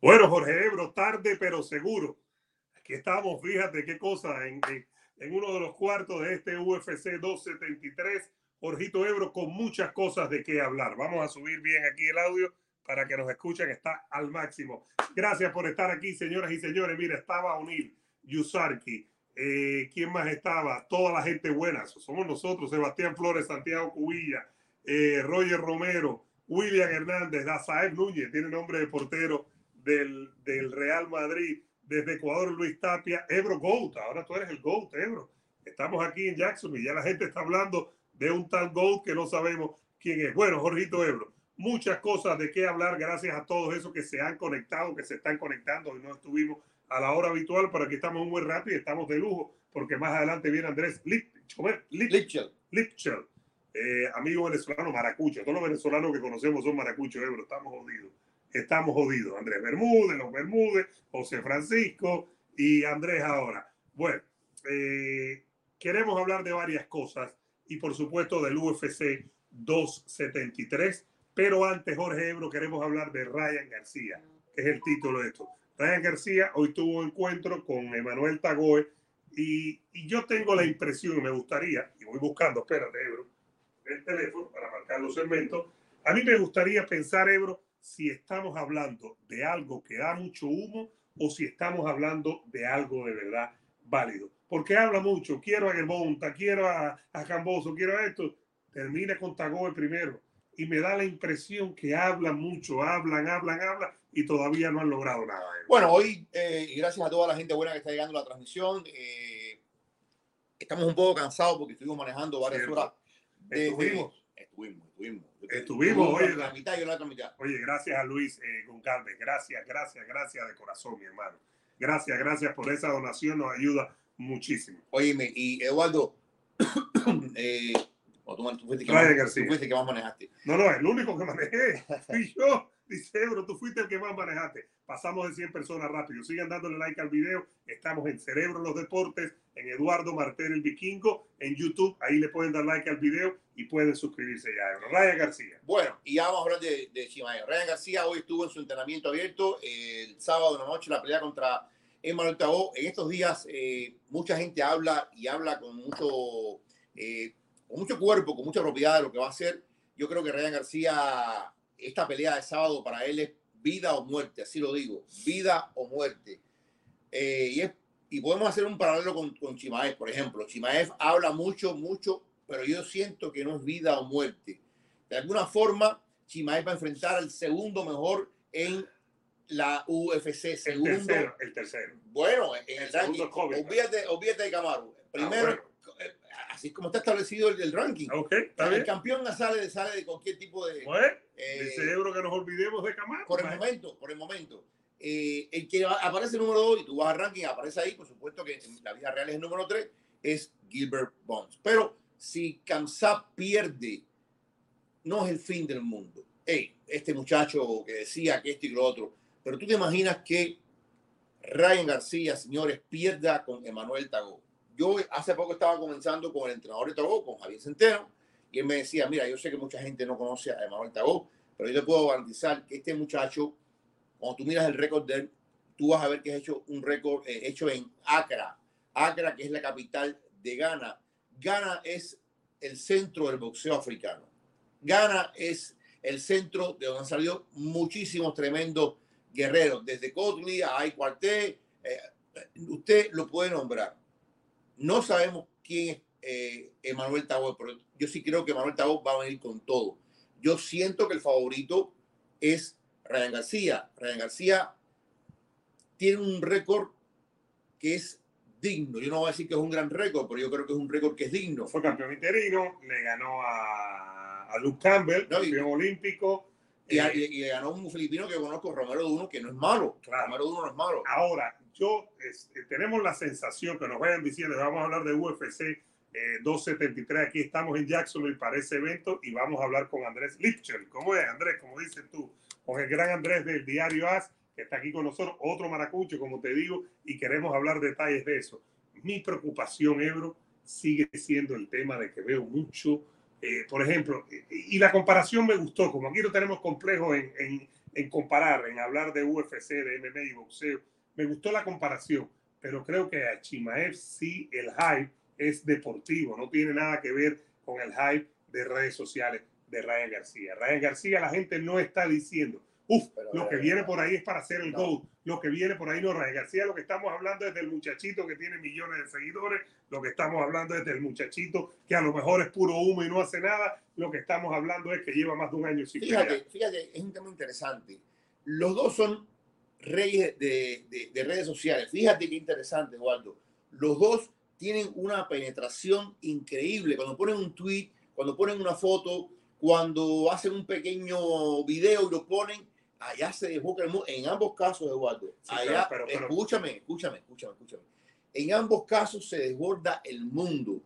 Bueno, Jorge Ebro, tarde pero seguro. Aquí estamos, fíjate qué cosa, en, en, uno de los cuartos de este UFC 273. Jorgito Ebro con muchas cosas de qué hablar. Vamos a subir bien aquí el audio para que nos escuchen. Está al máximo. Gracias por estar aquí, señoras y señores. Mira, estaba Unil, Yusarki. Eh, ¿Quién más estaba? Toda la gente buena. Somos nosotros, Sebastián Flores, Santiago Cubilla, eh, Roger Romero, William Hernández, Dazaev Núñez, tiene nombre de portero del, del, Real Madrid, desde Ecuador Luis Tapia, Ebro Goat, ahora tú eres el Goat, Ebro. Estamos aquí en Jackson y ya la gente está hablando de un tal Goat que no sabemos quién es. Bueno, Jorgito Ebro, muchas cosas de qué hablar gracias a todos esos que se han conectado, que se están conectando y no estuvimos a la hora habitual, pero aquí estamos muy rápido y estamos de lujo porque más adelante viene Andrés Lipchel, Lipchel, eh, amigo venezolano maracucho. Todos los venezolanos que conocemos son maracuchos, Ebro, estamos jodidos estamos jodidos. Andrés Bermúdez, los Bermúdez, José Francisco y Andrés ahora. Bueno, eh, queremos hablar de varias cosas y por supuesto del UFC 273. Pero antes, Jorge Ebro, queremos hablar de Ryan García, que es el título de esto. Ryan García hoy tuvo un encuentro con Emanuel Tagoe y, y, yo tengo la impresión, me gustaría, y voy buscando, espérate, Ebro, el teléfono para marcar los segmentos. A mí me gustaría pensar, Ebro, si estamos hablando de algo que da mucho humo o si estamos hablando de algo de verdad válido. Porque habla mucho, quiero a Germonta, quiero a, a Camboso, quiero a esto. Termina con Tagoe primero. Y me da la impresión que hablan mucho, hablan, hablan, hablan y todavía no han logrado nada. Bueno, hoy, eh, gracias a toda la gente buena que está llegando a la transmisión, eh, estamos un poco cansados porque estuvimos manejando varias horas. estuvimos. Estuvimos, estuvimos. Estuvimos, oye, la mitad y la otra mitad. Oye, gracias a Luis eh, Goncalves, gracias, gracias, gracias de corazón, mi hermano. Gracias, gracias por esa donación, nos ayuda muchísimo. Oye, y Eduardo, eh, tú, fuiste que más, tú fuiste que más manejaste. No, no, el único que manejé fui yo. Dice Ebro, tú fuiste el que más manejaste. Pasamos de 100 personas rápido. Sigan dándole like al video. Estamos en Cerebro los Deportes, en Eduardo Martel el Vikingo, en YouTube. Ahí le pueden dar like al video y pueden suscribirse ya. Ryan García. Bueno, y ya vamos a hablar de, de Ryan García hoy estuvo en su entrenamiento abierto. el sábado de la noche la pelea contra Emmanuel Tao. En estos días eh, mucha gente habla y habla con mucho, eh, con mucho cuerpo, con mucha propiedad de lo que va a hacer. Yo creo que Ryan García esta pelea de sábado para él es vida o muerte, así lo digo, vida o muerte. Eh, y, es, y, podemos hacer un paralelo con, con Chimaev, por ejemplo. Chimaev habla mucho, mucho, pero yo siento que no es vida o muerte. De alguna forma, Chimaev va a enfrentar al segundo mejor en la UFC. Segundo, el tercero. El tercero. Bueno, en el, ranking. Olvídate, olvídate, de Camaro. Ah, Primero, así como está establecido el, ranking. el campeón sale, sale de cualquier tipo de. eh, el cerebro que nos olvidemos de Camaro. Por el momento, por el momento. Eh, el que aparece número 2 y tú vas al ranking, aparece ahí, por supuesto que en la vida real es el número 3, es Gilbert Bonds. Pero si Kamsat pierde, no es el fin del mundo. Hey, este muchacho que decía que esto y lo otro, pero tú te imaginas que Ryan García, señores, pierda con Emanuel Tagó yo hace poco estaba comenzando con el entrenador de Tagó, con Javier Centeno, y él me decía, mira, yo sé que mucha gente no conoce a Emanuel Tagó, pero yo te puedo garantizar que este muchacho, cuando tú miras el récord de él, tú vas a ver que es hecho un récord eh, hecho en Accra. Accra, que es la capital de Ghana. Ghana es el centro del boxeo africano. Ghana es el centro de donde han salido muchísimos tremendos guerreros, desde Cotli a Ay usted lo puede nombrar. No sabemos quién es eh, Emanuel Tabo, pero yo sí creo que Emanuel Tabo va a venir con todo. Yo siento que el favorito es Ryan García. Ryan García tiene un récord que es digno. Yo no voy a decir que es un gran récord, pero yo creo que es un récord que es digno. Fue campeón interino, le ganó a, a Luke Campbell, campeón olímpico. Y, le ganó un filipino que conozco, Romero Duno, que no es malo. Romero Duno no es malo. Ahora, yo este, tenemos la sensación que nos vayan diciendo, vamos a hablar de UFC 273, eh, aquí estamos en Jacksonville para ese evento y vamos a hablar con Andrés Lipchel. ¿Cómo es, Andrés? Como dices tú, con el gran Andrés del diario AS, que está aquí con nosotros, otro maracucho, como te digo, y queremos hablar detalles de eso. Mi preocupación, Ebro, sigue siendo el tema de que veo mucho, eh, por ejemplo, y, la comparación me gustó, como aquí no tenemos complejo en, en comparar, en hablar de UFC, de MMA y boxeo. Me gustó la comparación, pero creo que a Chimaev sí el hype es deportivo, no tiene nada que ver con el hype de redes sociales de Ryan García. Ryan García, la gente no está diciendo, Uf, lo que viene por ahí es para hacer el no. Lo que viene por ahí no, Ryan García, lo que estamos hablando es del muchachito que tiene millones de seguidores. Lo que estamos hablando es del muchachito que a lo mejor es puro humo y no hace nada. Lo que estamos hablando es que lleva más de un año sin Fíjate, fíjate, es un tema interesante. Los dos son reyes de, de, de redes sociales. Fíjate qué interesante, Waldo. Los dos tienen una penetración increíble. Cuando ponen un tweet, cuando ponen una foto, cuando hacen un pequeño video y lo ponen, allá se desboca el mundo. En ambos casos, Eduardo, sí, allá, pero, pero, escúchame, escúchame, escúchame, escúchame. En ambos casos se desborda el mundo.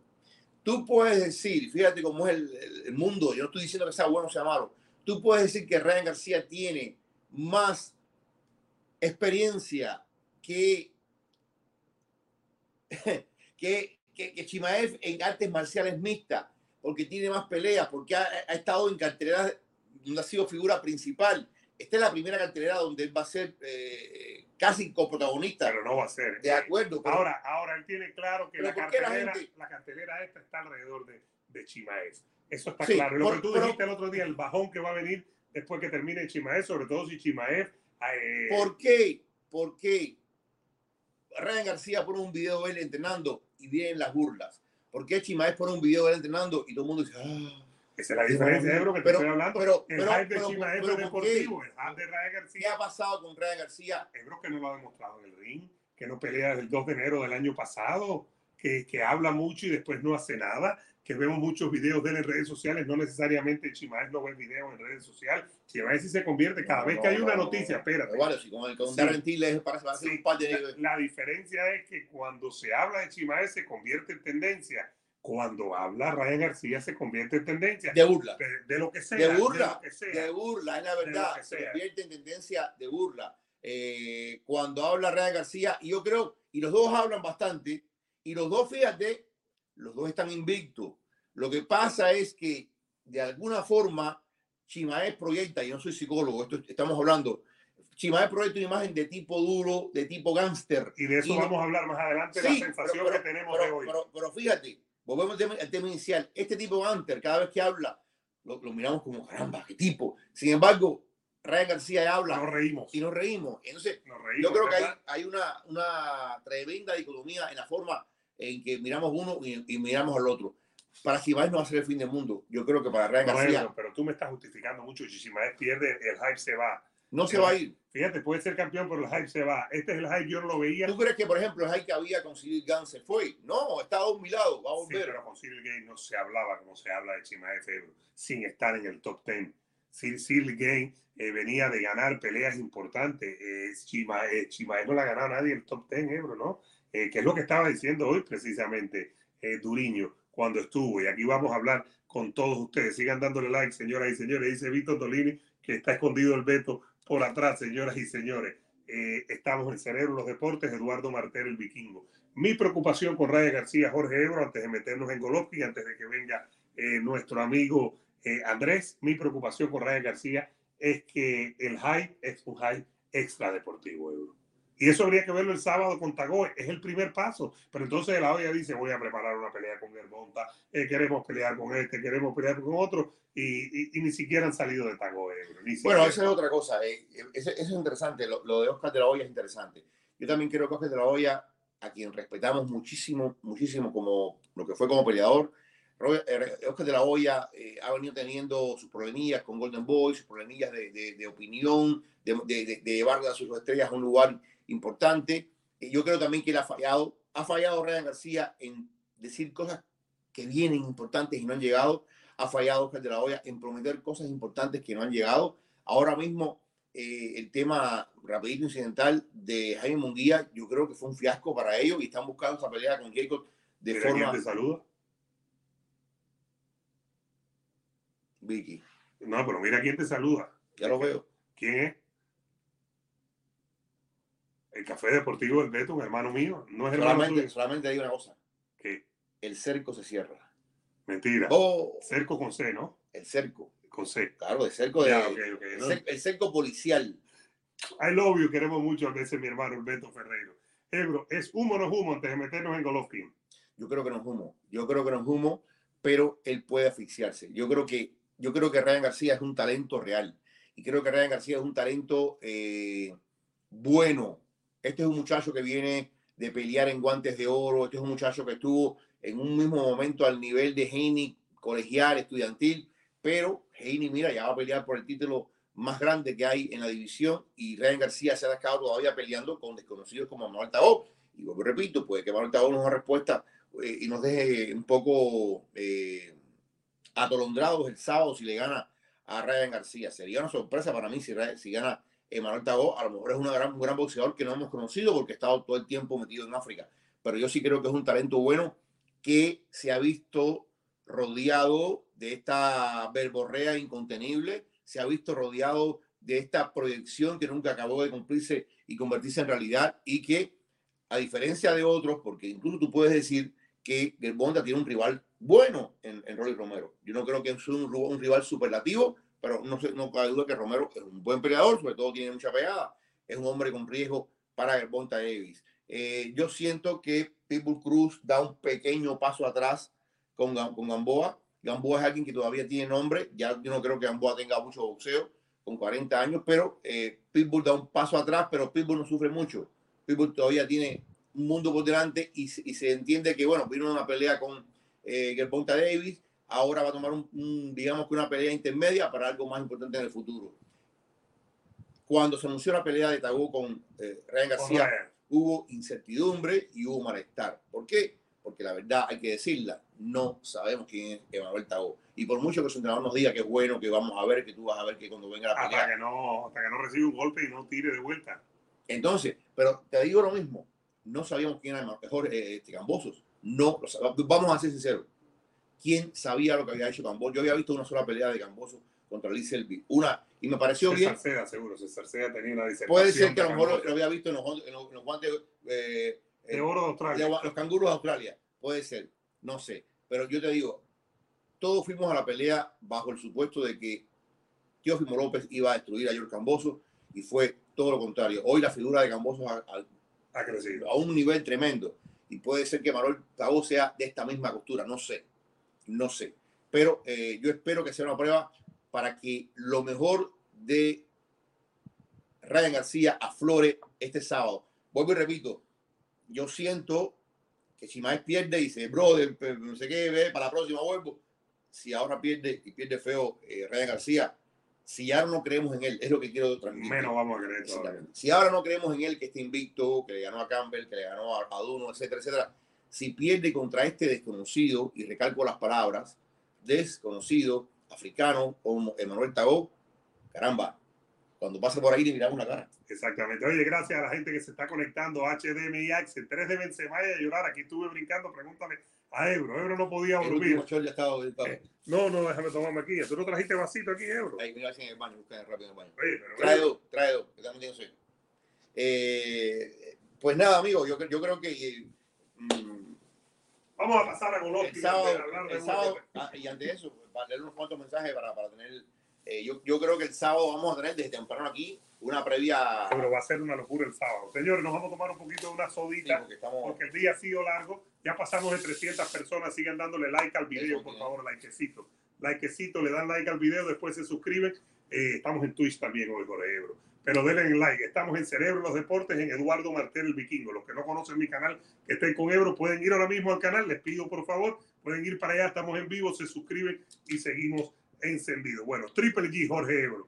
Tú puedes decir, fíjate cómo es el, el, mundo, yo no estoy diciendo que sea bueno o sea malo, tú puedes decir que Ryan García tiene más experiencia que, que, que, que Chimaev en artes marciales mixtas, porque tiene más peleas, porque ha, ha estado en carteleras donde ha sido figura principal, esta es la primera cartelera donde él va a ser eh, casi coprotagonista. Pero no va a ser. De acuerdo. Pero, ahora, ahora él tiene claro que la cartelera, la, gente... la cartelera, esta está alrededor de, de Chimaez. Eso está sí, claro. Lo por, que tú pero, dijiste el otro día, el bajón que va a venir después que termine Chimaez, sobre todo si Chimaez. ¿Por qué? ¿Por qué? Ryan García pone un video de él entrenando y vienen las burlas. ¿Por qué Chimaez pone un video de él entrenando y todo el mundo dice, ah, esa es la diferencia, Ebro, que pero, te estoy hablando. Pero, el pero, hype de pero, pero, es deportivo, el hype de Ryan García. ¿Qué ha pasado con Ryan García? Ebro que no lo ha demostrado en el ring, que no pelea desde el 2 de enero del año pasado, que, que habla mucho y después no hace nada, que vemos muchos videos de él en redes sociales, no necesariamente Chimaez no ve videos en redes sociales, Chimaez sí se convierte cada No, vez no, que hay una no, noticia, no. espérate. Si con, el, con Sí. Darren Till parece va a ser Sí, un par de... la, la diferencia es que cuando se habla de Chimaez se convierte en tendencia, cuando habla Ryan García se convierte en tendencia. de burla. De, de lo que sea. de burla, De sea. de burla, es la verdad, se convierte en tendencia de burla. Eh, cuando habla Ryan García, y yo creo, y los dos hablan bastante, y los dos, fíjate, los dos están invictos. Lo que pasa es que, de alguna forma, Chimaez proyecta, yo no soy psicólogo, esto estamos hablando, Chimaez proyecta una imagen de tipo duro, de tipo gángster. Y de eso Y no- vamos a hablar más adelante, Sí, la sensación pero- que tenemos pero, de hoy. Pero, pero fíjate, volvemos al tema, al tema inicial. Este tipo Hunter, cada vez que habla, lo, lo miramos como caramba, qué tipo. Sin embargo, Ryan García habla nos reímos. y nos reímos. Entonces, Nos reímos. yo creo que hay, ¿verdad? hay una, una tremenda dicotomía en la forma en que miramos uno y, y miramos al otro. Para Chimaez no va a ser el fin del mundo. Yo creo que para Ryan No, García Ebro, pero tú me estás justificando mucho. Si Chimaez pierde, el hype se va. no se va a ir. Fíjate, puede ser campeón, pero el hype se va. Este es el hype, yo no lo veía. ¿Tú crees que, por ejemplo, el hype que había con Cyril Gans se fue? No, está a un mi lado, va a Sí, volver. pero con Cyril Gane no se hablaba como se habla de Chimaez Ebro, sin estar en el top 10. Cyril, Gane eh, venía de ganar peleas importantes. Eh, Chima, eh, Chimaez no la ha ganado nadie en el top 10, Ebro, ¿no? Eh, que es lo que estaba diciendo hoy precisamente eh, Duriño cuando estuvo. Y aquí vamos a hablar con todos ustedes. Sigan dándole like, señoras y señores. Dice Víctor Dolini que está escondido el veto por atrás, señoras y señores. Eh, estamos en Cerebro los Deportes, Eduardo Martel, el vikingo. Mi preocupación con Raya García, Jorge Ebro, antes de meternos en Golovkin, antes de que venga eh, nuestro amigo eh, Andrés, mi preocupación con Raya García es que el hype es un hype extra deportivo, Ebro. Y eso habría que verlo el sábado con Tagoe, es el primer paso. Pero entonces la olla dice, voy a preparar una pelea con Germonta, eh, queremos pelear con este, queremos pelear con otro, y, y, y ni siquiera han salido de Tagoe. Bueno, esa es otra cosa. eh, Eso, es interesante. Lo, lo de Oscar de la Hoya es interesante. Yo también creo que Oscar de la Hoya, a quien respetamos muchísimo, muchísimo como lo que fue como peleador, eh, Oscar de la Hoya eh, ha venido teniendo sus problemillas con Golden Boy, sus problemillas de, de- de opinión, de- de llevar a sus estrellas a un lugar importante. Eh, Yo creo también que él ha fallado. Ha fallado Ryan García en decir cosas que vienen importantes y no han llegado. Ha fallado Oscar de la Hoya en prometer cosas importantes que no han llegado. Ahora mismo, eh, el tema rapidito incidental de Jaime Munguía, yo creo que fue un fiasco para ellos y están buscando esa pelea con Jacob de forma... te saluda. Vicky, No, pero mira quién te saluda. ya lo veo. ¿Quién es? El Café Deportivo del Beto, un hermano mío. No es hermano Solamente, digo una cosa. ¿Qué? El cerco se cierra. Mentira. Oh, Cerco con C, ¿no? el cerco. Con C. Claro, de cerco de. El, el cerco policial. I love you, queremos mucho a veces mi hermano el Beto Ferreiro. Ebro, ¿es humo o no humo antes de meternos en Golovkin? Yo creo que no es humo. Yo creo que no es humo, pero él puede asfixiarse. Yo creo que, yo creo que Ryan García es un talento real. Y creo que Ryan García es un talento eh, bueno. Este es un muchacho que viene de pelear en guantes de oro. Este es un muchacho que estuvo en un mismo momento al nivel de Heine, colegial, estudiantil. Pero Heine, mira, ya va a pelear por el título más grande que hay en la división. Y Ryan García se ha quedado todavía peleando con desconocidos como Manuel Tao. Y repito, puede que Manuel Tao nos dé respuesta eh, y nos deje un poco eh, atolondrados el sábado si le gana a Ryan García. Sería una sorpresa para mí si, si gana Emanuel Tagó. A lo mejor es una gran, un gran boxeador que no hemos conocido porque ha estado todo el tiempo metido en África. Pero yo sí creo que es un talento bueno que se ha visto rodeado de esta verborrea incontenible, se ha visto rodeado de esta proyección que nunca acabó de cumplirse y convertirse en realidad y que a diferencia de otros, porque incluso tú puedes decir que el tiene un rival bueno en, en Rolly Romero. Yo no creo que es un, un rival superlativo, pero no, no cabe duda que Romero es un buen peleador, sobre todo tiene mucha pegada, es un hombre con riesgo para el Bonta Davis. Eh, yo siento que Pitbull Cruz da un pequeño paso atrás con, con Gamboa. Gamboa es alguien que todavía tiene nombre, ya yo no creo que Gamboa tenga mucho boxeo con 40 años, pero eh, Pitbull da un paso atrás, pero Pitbull no sufre mucho. Pitbull todavía tiene un mundo por delante y, y se entiende que, bueno, vino una pelea con eh, Gervonta Davis, ahora va a tomar un, un, digamos que una pelea intermedia para algo más importante en el futuro. Cuando se anunció la pelea de Tabú con eh, Ryan García, hubo incertidumbre y hubo malestar. ¿Por qué? Porque la verdad hay que decirla, no sabemos quién es Emanuel Tagó. Y por mucho que su entrenador nos diga que es bueno, que vamos a ver, que tú vas a ver que cuando venga la pelea Hasta que, no, hasta que no reciba un golpe y no tire de vuelta. Entonces, pero te digo lo mismo, no sabíamos quién era mejor eh, este, Cambosos. No, lo vamos a ser sinceros. ¿Quién sabía lo que había hecho Cambosos? Yo había visto una sola pelea de Cambosos contra Lee Selby. Una, y me pareció bien. César Seda, seguro. César Seda tenía una disertación. Puede ser que a lo mejor lo, había visto en los, en los- en los guantes eh, eh, de oro de Australia. de los canguros de Australia. Puede ser, no sé. Pero yo te digo, todos fuimos a la pelea bajo el supuesto de que Teófimo López iba a destruir a George Cambosos y fue todo lo contrario. Hoy la figura de Cambosos ha- ha- Ha crecido. a un nivel tremendo. Y puede ser que Manuel Tagó sea de esta misma costura, no sé, no sé. Pero eh, yo espero que sea una prueba para que lo mejor de Ryan García aflore este sábado. Vuelvo y repito, yo siento que si Maes pierde y dice, brother, no sé qué, ve, para la próxima vuelvo. Si ahora pierde y pierde feo eh, Ryan García, si ya no creemos en él, es lo que quiero transmitir. Menos vamos a creer todavía. Si ahora no creemos en él, que está invicto, que le ganó a Campbell, que le ganó a Aduno, etcétera, etcétera, si pierde contra este desconocido, y recalco las palabras, desconocido, africano, como Emanuel Tagó, caramba, cuando pase por ahí le miramos la cara. Exactamente. Oye, gracias a la gente que se está conectando. HDMI Axel, 3 de Benzema y a llorar. Aquí estuve brincando. Pregúntale a Ebro. Ebro no podía dormir. ya estaba Eh, No, no, déjame tomarme aquí. ¿Tú no trajiste vasito aquí, Ebro? Ahí, mira en el baño, busca rápido en el baño. Oye, pero Trae dos, trae dos, que también tengo. Eh, pues nada, amigo, yo, yo creo que eh, mm, vamos a pasar a Golovkin. el sábado, antes de hablar de el sábado UFC. ah, y ante eso, para leer unos cuantos mensajes para, para tener. eh, yo, yo creo que el sábado vamos a tener desde temprano aquí una previa. Pero va a ser una locura el sábado. Señores, nos vamos a tomar un poquito de una Sí, sodita. porque estamos. porque el día ha sido largo. Ya pasamos de 300 personas. Sigan dándole like al video, Eso, por sí. favor, likecito. Likecito, le dan like al video, después se suscriben. Eh, estamos en Twitch también hoy, Jorge Ebro. Pero denle like. Estamos en Cerebro los Deportes, en Eduardo Martel el Vikingo. Los que no conocen mi canal, que estén con Ebro, pueden ir ahora mismo al canal. Les pido, por favor, pueden ir para allá. Estamos en vivo, se suscriben y seguimos encendidos. Bueno, Triple G, Jorge Ebro.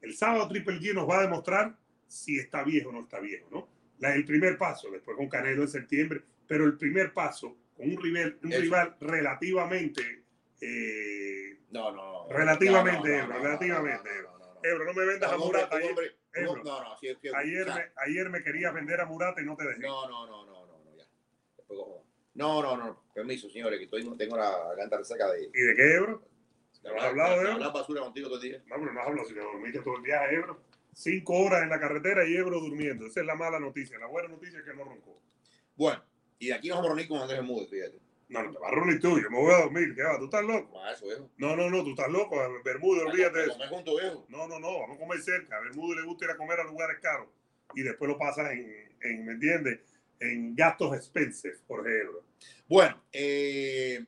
El sábado Triple G nos va a demostrar si está viejo o no está viejo, ¿no? La- el primer paso, después con Canelo en septiembre, pero el primer paso con un rival, un Eso. rival relativamente, eh, No, no, no. Relativamente, No, no, Ebro, relativamente, Ebro. No, no, no. Ebro, no me vendas a Un hombre- Murata. Ayer, hombre- un Ebro. hombre- No, no, sí, sí, ayer, o sea, me, ayer me querías vender a Murata y no te dejé. No, no, no, no, no, no, ya. Después. No, no, no. Permiso, señores, que estoy, tengo la garganta resaca de. ¿Y de qué, Ebro? ¿No has hablado de Ebro? basura contigo todo el día. No, pero no hablo, si te dormiste todo el viaje, Ebro. Cinco horas en la carretera y Ebro durmiendo. Esa es la mala noticia. La buena noticia es que no roncó. Bueno, y de aquí nos vamos a reunir con Andrés Bermúdez, fíjate. No, no te vas a reunir tú, yo me voy a dormir, ¿qué va? ¿Tú estás loco? Ah, viejo. No, no, no, tú estás loco, Bermúdez, olvídate de eso. Comer juntos, viejo. No, no, no, vamos a comer cerca. A Bermúdez le gusta ir a comer a lugares caros y después lo pasas en, en ¿me entiendes? En gastos expenses, por ejemplo. Bueno, eh,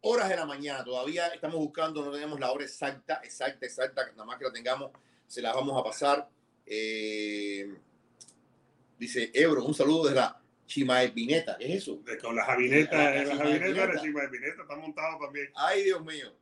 horas de la mañana, todavía estamos buscando, no tenemos la hora exacta, exacta, exacta, nada más que la tengamos, se la vamos a pasar. Eh, dice Ebro, un saludo desde la Chimaepineta, ¿qué es eso? De con la javineta, La- la la, Chima Chima Espineta está montado también. Ay, Dios mío,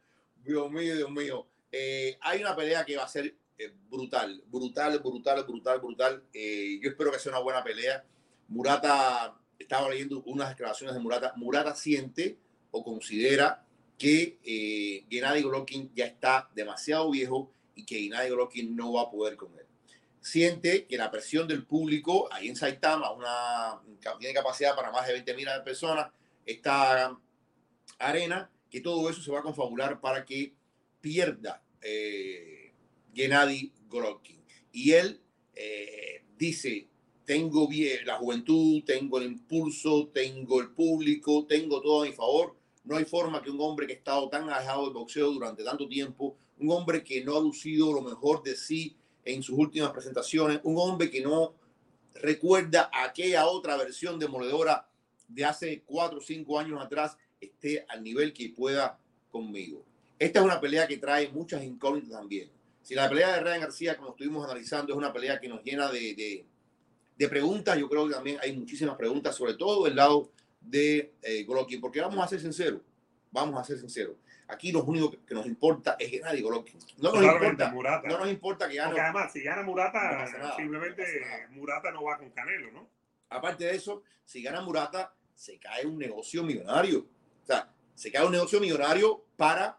Dios mío, Dios mío. Eh, hay una pelea que va a ser eh, brutal, brutal, brutal, brutal, brutal. Eh, yo espero que sea una buena pelea. Murata, estaba leyendo unas declaraciones de Murata. Murata siente o considera que eh, Gennady Golovkin ya está demasiado viejo y que Gennady Golovkin no va a poder con él. Siente que la presión del público ahí en Saitama, una, tiene capacidad para más de 20 mil personas, esta arena, que todo eso se va a confabular para que pierda eh, Gennady Golovkin. Y él eh, dice, tengo bien la juventud, tengo el impulso, tengo el público, tengo todo a mi favor. No hay forma que un hombre que ha estado tan alejado del boxeo durante tanto tiempo, un hombre que no ha lucido lo mejor de sí en sus últimas presentaciones, un hombre que no recuerda aquella otra versión demoledora de hace cuatro o cinco años atrás, esté al nivel que pueda conmigo. Esta es una pelea que trae muchas incógnitas también. Si la pelea de Ryan García, como estuvimos analizando, es una pelea que nos llena de, de, de preguntas, yo creo que también hay muchísimas preguntas, sobre todo del lado de eh, Golovkin, porque vamos a ser sinceros, vamos a ser sinceros. Aquí lo único que, nos importa es Gennady Golovkin. No nos importa, Murata. no nos importa que gane. Porque además, si gana Murata, nada, simplemente no. Murata no va con Canelo, ¿no? Aparte de eso, si gana Murata, se cae un negocio millonario. O sea, se cae un negocio millonario para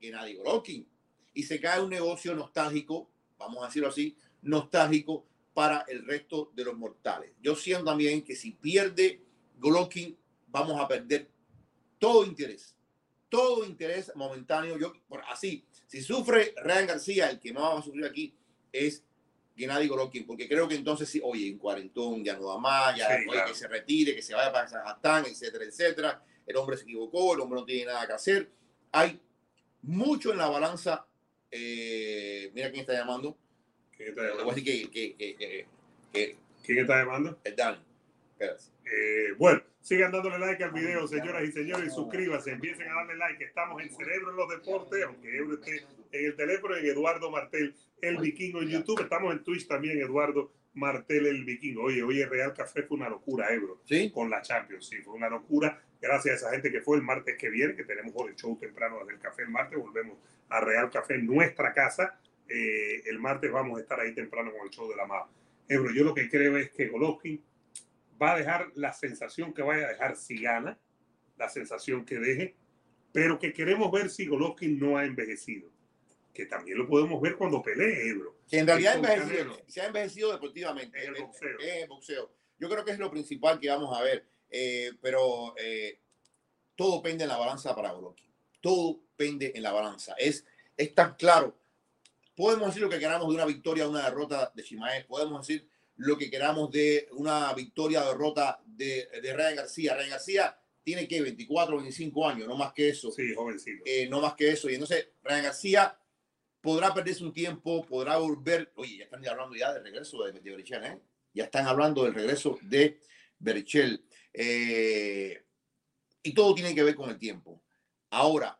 Gennady Golovkin. Y se cae un negocio nostálgico, vamos a decirlo así, nostálgico para el resto de los mortales. Yo siento también que si pierde Golovkin, vamos a perder todo interés. Todo interés momentáneo. Yo, por así, si sufre Ryan García, el que más va a sufrir aquí es Gennady Golovkin, porque creo que entonces sí, oye, en cuarentón ya no da más, ya Sí, oye, claro. que se retire, que se vaya para Kazajstán, etcétera, etcétera. El hombre se equivocó, el hombre no tiene nada que hacer. Hay mucho en la balanza. eh, mira quién está llamando. ¿Quién está Le voy a llamando? decir que, que, que, que- que ¿Quién está llamando? es Dani. Espérate. Eh, bueno, sigan dándole like al video, señoras y señores, y suscríbanse, empiecen a darle like. Estamos en Cerebro en los Deportes, aunque Euro esté en el teléfono, en Eduardo Martel, el Vikingo en YouTube. Estamos en Twitch también, Eduardo Martel, el Vikingo. Oye, oye, Real Café fue una locura, Ebro, ¿Sí? con la Champions, sí, fue una locura. Gracias a esa gente que fue el martes que viene, que tenemos el show temprano del café el martes, volvemos a Real Café nuestra casa. Eh, el martes vamos a estar ahí temprano con el show de la MAV. Ebro, yo lo que creo es que Golovkin va a dejar la sensación que vaya a dejar si gana, la sensación que deje, pero que queremos ver si Golovkin no ha envejecido. Que también lo podemos ver cuando pelee Ebro. Que en realidad envejecido, se ha envejecido deportivamente. En el en- boxeo. en el boxeo. Yo creo que es lo principal que vamos a ver. Eh, pero eh, todo pende en la balanza para Golovkin. Todo pende en la balanza. Es, es tan claro. Podemos decir lo que queramos de una victoria o una derrota de Chimaev. Podemos decir lo que queramos de una victoria o derrota de, de Ryan García. Ryan García tiene que 24, 25 años, no más que eso. Sí, jovencito. Eh, no más que eso. Y entonces, Ryan García podrá perderse un tiempo, podrá volver. Oye, ya están hablando ya del regreso de, de Berichel, ¿eh? Ya están hablando del regreso de Berichel. Eh, y todo tiene que ver con el tiempo. Ahora,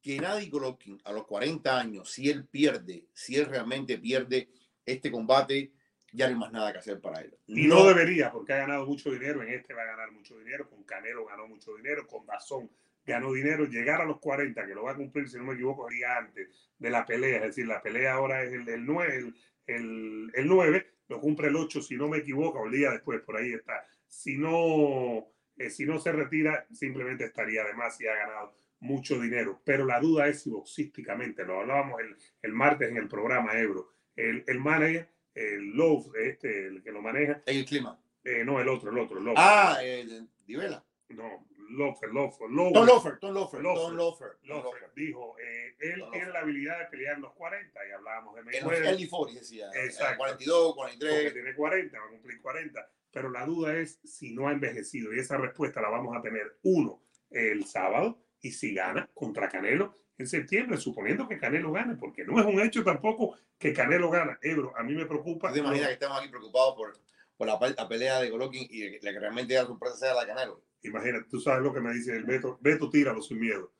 que Nadie Golovkin a los 40 años, si él pierde, si él realmente pierde este combate, ya no hay más nada que hacer para él. Y no, debería, porque ha ganado mucho dinero. En este va a ganar mucho dinero. Con Canelo ganó mucho dinero. Con Dazón ganó dinero. Llegar a los 40, que lo va a cumplir, si no me equivoco, el día antes de la pelea. Es decir, la pelea ahora es el, el 9, el, el, el 9, lo cumple el 8, si no me equivoco, o el día después, por ahí está. Si no, eh, si no se retira, simplemente estaría además y ha ganado mucho dinero. Pero la duda es si boxísticamente, lo hablábamos el, el martes en el programa Ebro, el, el manager, el Love, este, el que lo maneja, En el clima. eh, no, el otro, el otro, Love. Ah, eh, Divela. No, Lofer, Lofer, Lofer. Tom Lofer, Tom Lofer, Lofer. Tom Lofer. Lofer dijo, eh, él tiene la habilidad de pelear los 40 y hablábamos de Mayweather. early 40, decía. Exacto. 42, porque 43. tiene 40, va a cumplir 40. Pero la duda es si no ha envejecido. Y esa respuesta la vamos a tener, uno, el sábado y si gana contra Canelo en septiembre, suponiendo que Canelo gane, porque no es un hecho tampoco que Canelo gana. Ebro, a mí me preocupa. ¿Te imaginas que estamos aquí preocupados por, por la, pelea de Golovkin y la que realmente la sorpresa sea la Canelo? Imagínate, tú sabes lo que me dice el Beto. Beto, tíralo sin miedo.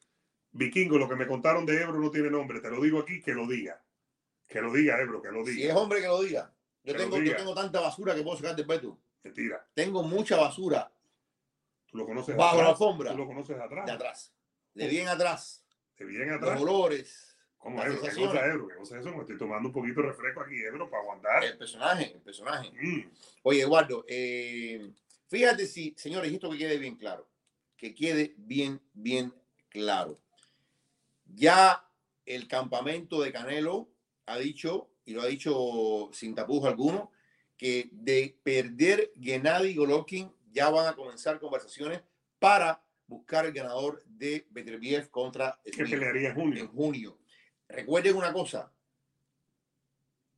Vikingo, lo que me contaron de Ebro no tiene nombre. Te lo digo aquí, que lo diga. Que lo diga, Ebro, que lo diga. Si es hombre, que lo diga. Yo, tengo, yo tengo tanta basura que puedo sacar de Beto. Mentira. Tengo mucha basura. Tú lo conoces Bajo la alfombra. Tú lo conoces atrás. De atrás. De bien atrás. De bien atrás. De dolores. ¿Cómo Ebro? ¿Qué cosa Ebro? ¿Qué cosa es eso? Me estoy tomando un poquito de refresco aquí, Ebro, para aguantar. El personaje, el personaje. Mm. Oye, Eduardo, eh, fíjate si, señores, esto que quede bien claro. Que quede bien, bien claro. Ya el campamento de Canelo ha dicho, y lo ha dicho sin tapujos alguno, que de perder Gennady Golovkin ya van a comenzar conversaciones para buscar el ganador de Beterbiev contra que pelearía en junio. en junio. Recuerden una cosa,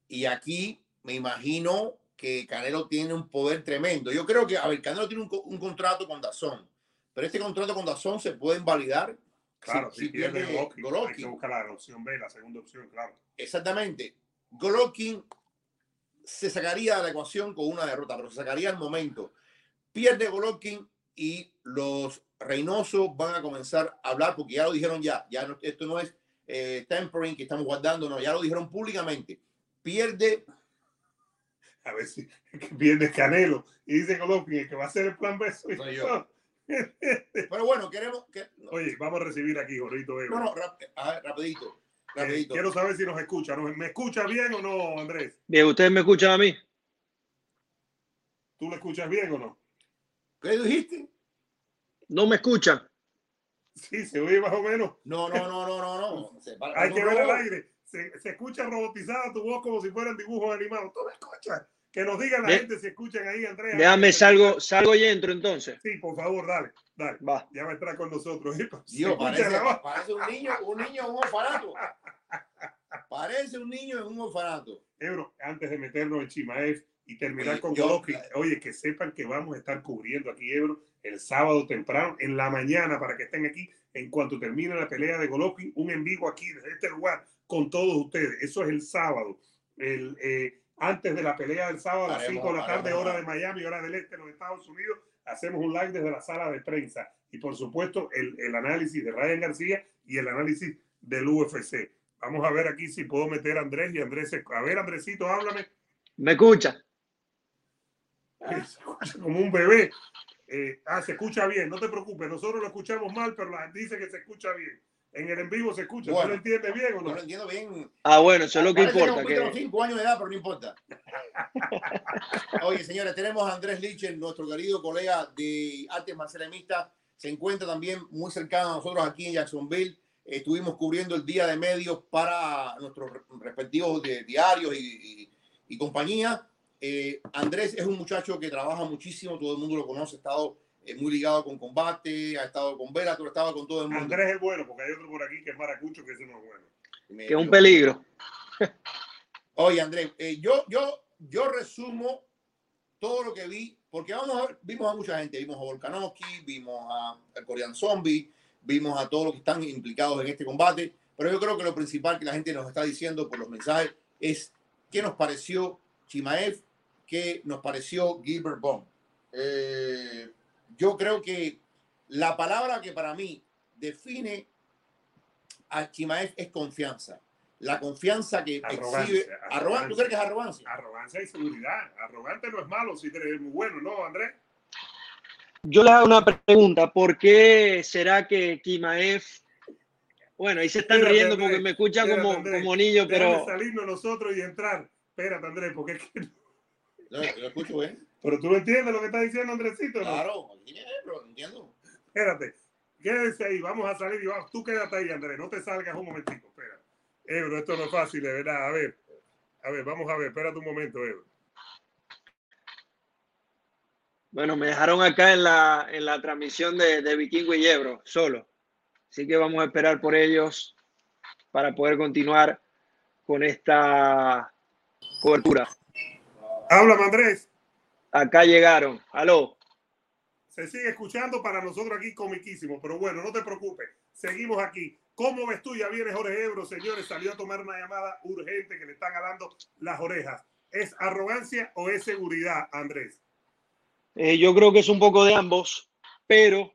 y aquí me imagino que Canelo tiene un poder tremendo. Yo creo que, a ver, Canelo tiene un, contrato con Dazón, pero este contrato con Dazón se puede invalidar Claro, si, pierde, Golovkin, Hay que buscar la opción B, la segunda opción, claro. Exactamente. Golovkin se sacaría de la ecuación con una derrota, pero se sacaría al momento. Pierde Golovkin y los Reynoso van a comenzar a hablar porque ya lo dijeron ya, ya esto no es eh, tempering que estamos guardando, no, ya lo dijeron públicamente. Pierde. A ver si pierde Canelo y dice Golovkin que va a ser el plan B. Soy yo. Pero bueno, queremos. Que, Oye, vamos a recibir aquí, Jorito. No, no, rapidito. Eh, quiero saber si nos escucha. ¿Me escucha bien o no, Andrés? Bien, ¿ustedes me escuchan a mí? ¿Tú lo escuchas bien o no? ¿Qué dijiste? No me escuchan. Sí, se oye más o menos. No, no, no, no, no, no. Hay que ver el aire. Se, se, escucha robotizada tu voz como si fueran dibujos animados. ¿Tú me escuchas? Que nos digan la gente si escuchan ahí, Andrea. Déjame, salgo, salgo y entro entonces. Sí, por favor, dale, dale. Va. Ya va a estar con nosotros. Dios, parece, parece, un niño, un niño en un orfanato. Parece un niño en un orfanato. Ebro, antes de meternos en Chimaev y terminar con Golovkin, oye, que sepan que vamos a estar cubriendo aquí, Ebro, el sábado temprano, en la mañana, para que estén aquí en cuanto termine la pelea de Golovkin, un en vivo aquí desde este lugar con todos ustedes. Eso es el sábado. El, eh, antes de la pelea del sábado a las 5 de la tarde, hora de Miami, hora del este de los Estados Unidos, hacemos un live desde la sala de prensa. Y por supuesto, el, el análisis de Ryan García y el análisis del UFC. Vamos a ver aquí si puedo meter a Andrés y Andrés. A ver, Andresito, háblame. ¿Me escucha? Se escucha como un bebé. Eh, ah, se escucha bien, no te preocupes. Nosotros lo escuchamos mal, pero la gente dice que se escucha bien. En el en vivo se escucha. Bueno, lo entiendes bien o no? lo entiendo bien. Ah, bueno, eso es lo que importa. Que... cinco años de edad, pero no importa. Oye, señores, tenemos a Andrés Lichen, nuestro querido colega de artes marciales Se encuentra también muy cercano a nosotros aquí en Jacksonville. Estuvimos cubriendo el día de medios para nuestros respectivos diarios y, y, compañía. Eh, Andrés es un muchacho que trabaja muchísimo, todo el mundo lo conoce, ha estado eh, muy ligado con combate, ha estado con Bellator, estaba con todo el mundo. Andrés es bueno, porque hay otro por aquí que es maracucho, que ese no es bueno. que es un peligro. Oye, Andrés, eh, yo, yo, yo resumo todo lo que vi, porque vamos a ver, vimos a mucha gente, vimos a Volkanovski, vimos a, a Korean Zombie, vimos a todos los que están implicados en este combate, pero yo creo que lo principal que la gente nos está diciendo por los mensajes es qué nos pareció Chimaev, qué nos pareció Gilbert Bond. Eh, yo creo que la palabra que para mí define a Chimaev es confianza. La confianza que exhibe. Arrogancia, ¿Tú crees que es arrogancia? Arrogancia y seguridad. Arrogante no es malo si eres muy bueno, ¿no, Andrés? Yo le hago una pregunta. ¿Por qué será que Kimaev... Bueno, ahí se están riendo porque me escuchan como, como niño, pero... salirnos nosotros y entrar. Espérate, Andrés, porque es que... Yo, yo escucho bien. Pero tú entiendes lo que está diciendo Andresito, ¿no? Claro, entiendo. Espérate, quédese ahí, vamos a salir y vamos. Tú quédate ahí, Andrés, no te salgas un momentico, espera. Ebro, esto no es fácil, de verdad. A ver, a ver, vamos a ver, espérate un momento, Ebro. Bueno, me dejaron acá en la, en la transmisión de, de Vikingo y Ebro, solo. Así que vamos a esperar por ellos para poder continuar con esta cobertura. Háblame, Andrés. Acá llegaron. Aló. Se sigue escuchando para nosotros aquí comiquísimo, pero bueno, no te preocupes. Seguimos aquí. ¿Cómo ves tú? Ya viene Jorge Ebro, señores, salió a tomar una llamada urgente que le están jalando las orejas. ¿Es arrogancia o es seguridad, Andrés? Eh, yo creo que es un poco de ambos, pero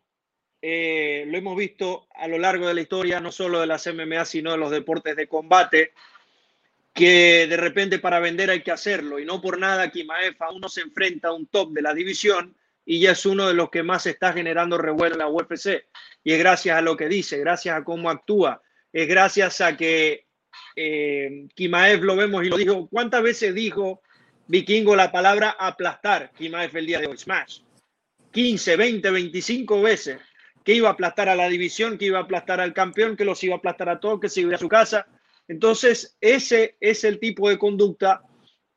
eh, lo hemos visto a lo largo de la historia, no solo de las MMA, sino de los deportes de combate, que de repente para vender hay que hacerlo y no por nada Kimaev aún no se enfrenta a un top de la división y ya es uno de los que más está generando revuelo en la UFC. Y es gracias a lo que dice, gracias a cómo actúa, es gracias a que eh, Kimaev lo vemos y lo dijo. ¿Cuántas veces dijo Vikingo la palabra aplastar Kimaev el día de hoy? Smash. 15, 20, 25 veces que iba a aplastar a la división, que iba a aplastar al campeón, que los iba a aplastar a todos, que se iba a su casa. Entonces, ese es el tipo de conducta